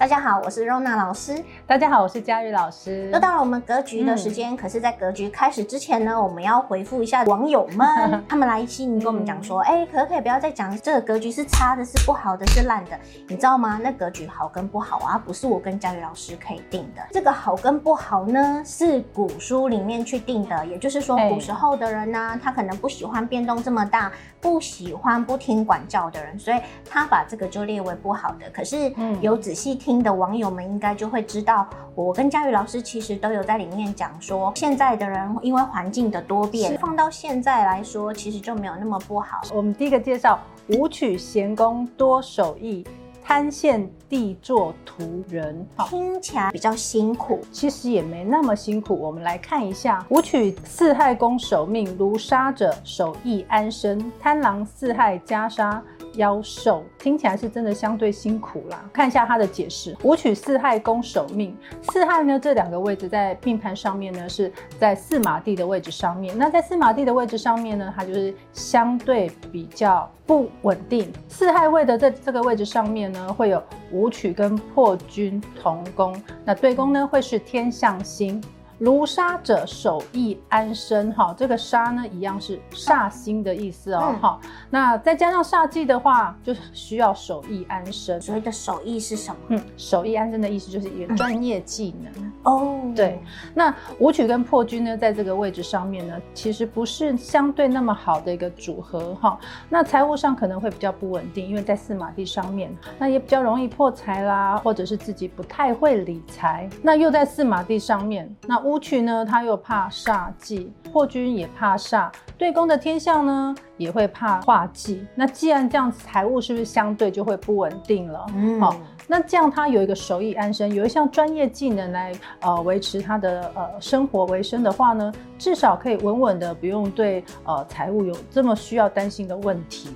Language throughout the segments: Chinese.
大家好，我是 Rona 老师。大家好，我是佳玉老师。又到了我们格局的时间，嗯、可是，在格局开始之前呢，我们要回复一下网友们，他们来信跟我们讲说，哎、嗯，可不可以不要再讲这个格局是差的，是不好的，是烂的？你知道吗？那格局好跟不好啊，不是我跟佳玉老师可以定的。这个好跟不好呢，是古书里面去定的，也就是说，古时候的人呢、啊，他可能不喜欢变动这么大，不喜欢不听管教的人，所以他把这个就列为不好的。可是有仔细听。听的网友们应该就会知道，我跟佳宇老师其实都有在里面讲说，现在的人因为环境的多变，放到现在来说，其实就没有那么不好。我们第一个介绍武曲贤宫多守艺，贪献地作屠人，听起来比较辛苦，其实也没那么辛苦。我们来看一下，武曲四害宫守命，如杀者守义安身，贪狼四害加杀。夭寿听起来是真的相对辛苦啦。看一下它的解释：武曲四害宫守命，四害呢，这两个位置在命盘上面呢是在四马地的位置上面。那在四马地的位置上面呢，它就是相对比较不稳定。四害位的这这个位置上面呢，会有武曲跟破军同宫，那对宫呢会是天象星。卢杀者手艺安身，哈，这个杀呢一样是煞星的意思哦，哈、嗯。那再加上煞忌的话，就需要手艺安身。所谓的手艺是什么？嗯，守义安身的意思就是一个专业技能哦。对，那武曲跟破军呢，在这个位置上面呢，其实不是相对那么好的一个组合，哈。那财务上可能会比较不稳定，因为在四马地上面，那也比较容易破财啦，或者是自己不太会理财。那又在四马地上面，那武曲呢，他又怕煞忌，破军也怕煞，对宫的天象呢也会怕化忌。那既然这样子，财务是不是相对就会不稳定了？嗯，好，那这样他有一个手艺安身，有一项专业技能来呃维持他的呃生活为生的话呢，至少可以稳稳的不用对呃财务有这么需要担心的问题。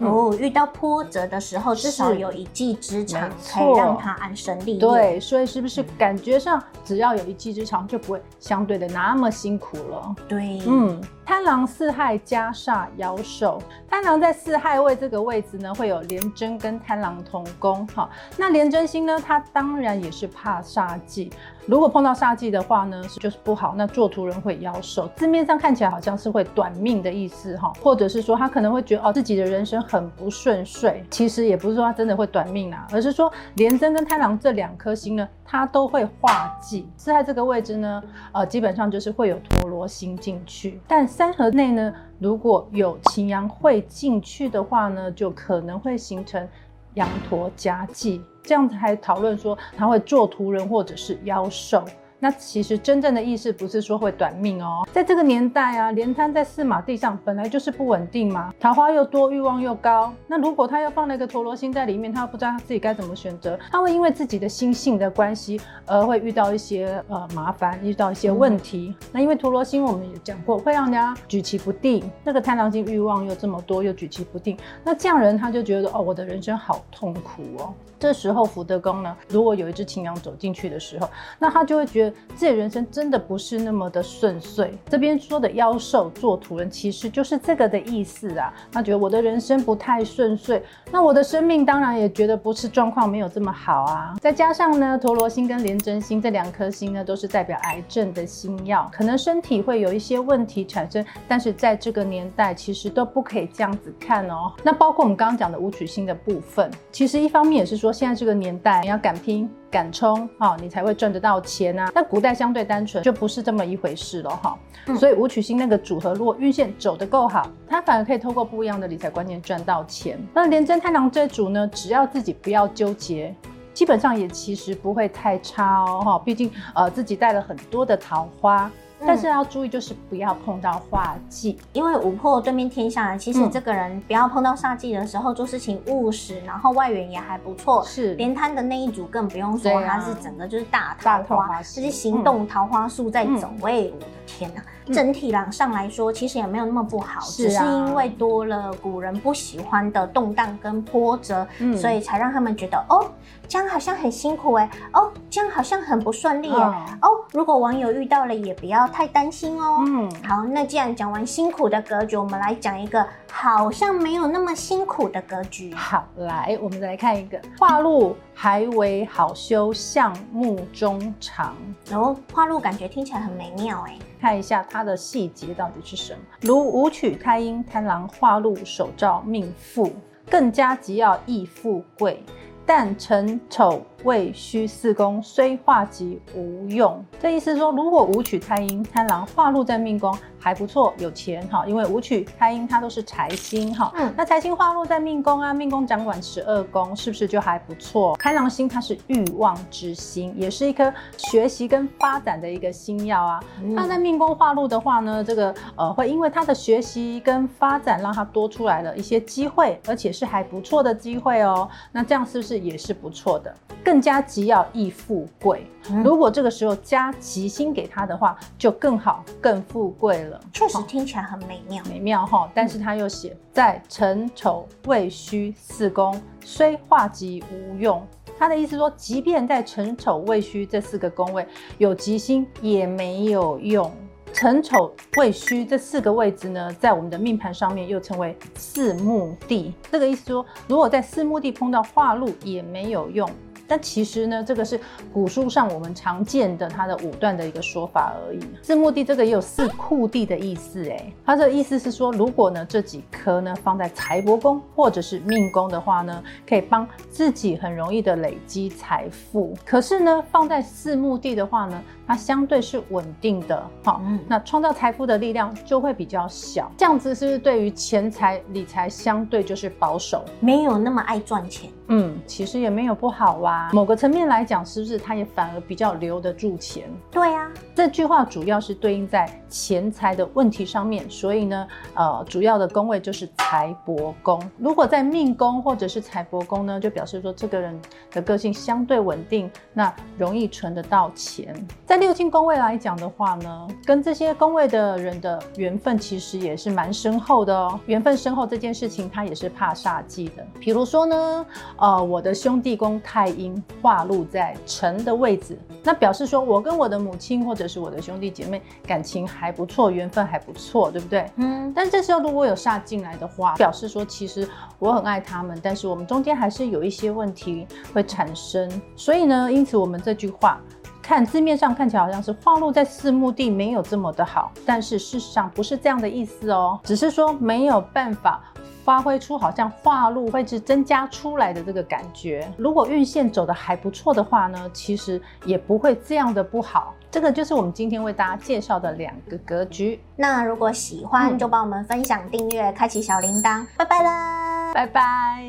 哦，遇到波折的时候，至少有一技之长，可以让他安身立命。对，所以是不是感觉上只要有一技之长，就不会相对的那么辛苦了？对，嗯。贪狼四害加煞妖兽，贪狼在四害位这个位置呢，会有廉贞跟贪狼同宫。哈，那廉贞星呢，它当然也是怕煞忌。如果碰到煞忌的话呢，就是不好。那做图人会妖兽，字面上看起来好像是会短命的意思哈，或者是说他可能会觉得哦自己的人生很不顺遂。其实也不是说他真的会短命啊，而是说廉贞跟贪狼这两颗星呢，它都会化忌。四害这个位置呢，呃，基本上就是会有陀罗星进去，但三合内呢，如果有擎羊会进去的话呢，就可能会形成羊驼夹忌，这样子还讨论说他会做屠人或者是妖兽。那其实真正的意思不是说会短命哦，在这个年代啊，连贪在四马地上本来就是不稳定嘛，桃花又多，欲望又高。那如果他又放了一个陀螺星在里面，他又不知道他自己该怎么选择，他会因为自己的心性的关系而会遇到一些呃麻烦，遇到一些问题。嗯、那因为陀螺星我们也讲过，会让人家举棋不定。那个贪狼星欲望又这么多，又举棋不定，那这样人他就觉得哦，我的人生好痛苦哦。这时候福德宫呢，如果有一只擎羊走进去的时候，那他就会觉得。自己人生真的不是那么的顺遂。这边说的妖兽做屠人，其实就是这个的意思啊。他觉得我的人生不太顺遂，那我的生命当然也觉得不是状况没有这么好啊。再加上呢，陀罗星跟廉贞星这两颗星呢，都是代表癌症的星曜，可能身体会有一些问题产生。但是在这个年代，其实都不可以这样子看哦。那包括我们刚刚讲的武曲星的部分，其实一方面也是说，现在这个年代你要敢拼。敢冲哈，你才会赚得到钱啊。那古代相对单纯，就不是这么一回事了哈。嗯、所以武曲星那个组合，如果运线走得够好，他反而可以透过不一样的理财观念赚到钱。那廉贞太郎这组呢，只要自己不要纠结，基本上也其实不会太差哦哈。毕竟呃自己带了很多的桃花。但是要注意，就是不要碰到化忌，因为五破对面天相，其实这个人不要碰到煞忌的时候，做事情务实，然后外缘也还不错。是。连摊的那一组更不用说，他是整个就是大桃花，就是行动桃花树在走。哎，我的天哪！整体上上来说，其实也没有那么不好，只是因为多了古人不喜欢的动荡跟波折，嗯、所以才让他们觉得哦，这样好像很辛苦哎，哦，这样好像很不顺利哎，哦，哦，如果网友遇到了，也不要太担心哦。嗯，好，那既然讲完辛苦的格局，我们来讲一个好像没有那么辛苦的格局。好，来，我们再来看一个化禄还为好修，相目中长。哦，化禄感觉听起来很美妙哎。看一下它的细节到底是什么？如武曲太阴贪狼化禄手照命富，更加吉要易富贵。但辰丑未戌四宫虽化吉无用。这意思是说，如果武曲太阴贪狼化禄在命宫还不错，有钱哈，因为武曲太阴它都是财星哈。嗯，那财星化禄在命宫啊，命宫掌管十二宫，是不是就还不错？贪狼星它是欲望之星，也是一颗学习跟发展的一个星曜啊。那、嗯、在命宫化禄的话呢，这个呃会因为他的学习跟发展，让他多出来了一些机会，而且是还不错的机会哦。那这样是不是？也是不错的，更加吉要易富贵。嗯、如果这个时候加吉星给他的话，就更好，更富贵了。确实听起来很美妙，美妙哈。但是他又写在辰丑未戌四宫，虽化吉无用。他的意思说，即便在辰丑未戌这四个宫位有吉星，也没有用。辰丑未戌这四个位置呢，在我们的命盘上面又称为四墓地。这个意思说，如果在四墓地碰到化禄，也没有用。但其实呢，这个是古书上我们常见的它的五段的一个说法而已。四目地这个也有四库地的意思，哎，它的意思是说，如果呢这几颗呢放在财帛宫或者是命宫的话呢，可以帮自己很容易的累积财富。可是呢，放在四目地的话呢，它相对是稳定的，好，嗯，那创造财富的力量就会比较小。这样子是不是对于钱财理财相对就是保守，没有那么爱赚钱？嗯，其实也没有不好啊。某个层面来讲，是不是他也反而比较留得住钱？对呀、啊，这句话主要是对应在钱财的问题上面，所以呢，呃，主要的宫位就是财帛宫。如果在命宫或者是财帛宫呢，就表示说这个人的个性相对稳定，那容易存得到钱。在六亲宫位来讲的话呢，跟这些宫位的人的缘分其实也是蛮深厚的哦。缘分深厚这件事情，他也是怕煞忌的。比如说呢。呃，我的兄弟宫太阴化禄在辰的位置，那表示说我跟我的母亲或者是我的兄弟姐妹感情还不错，缘分还不错，对不对？嗯。但这时候如果有煞进来的话，表示说其实我很爱他们，但是我们中间还是有一些问题会产生。所以呢，因此我们这句话看字面上看起来好像是化禄在四目地没有这么的好，但是事实上不是这样的意思哦，只是说没有办法。发挥出好像化禄会是增加出来的这个感觉。如果运线走得还不错的话呢，其实也不会这样的不好。这个就是我们今天为大家介绍的两个格局。那如果喜欢，就帮我们分享、订阅、开启小铃铛。拜拜啦，拜拜。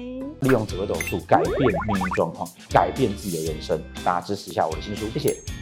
利用紫微斗数改变命运状况，改变自己的人生。大家支持一下我的新书，谢谢。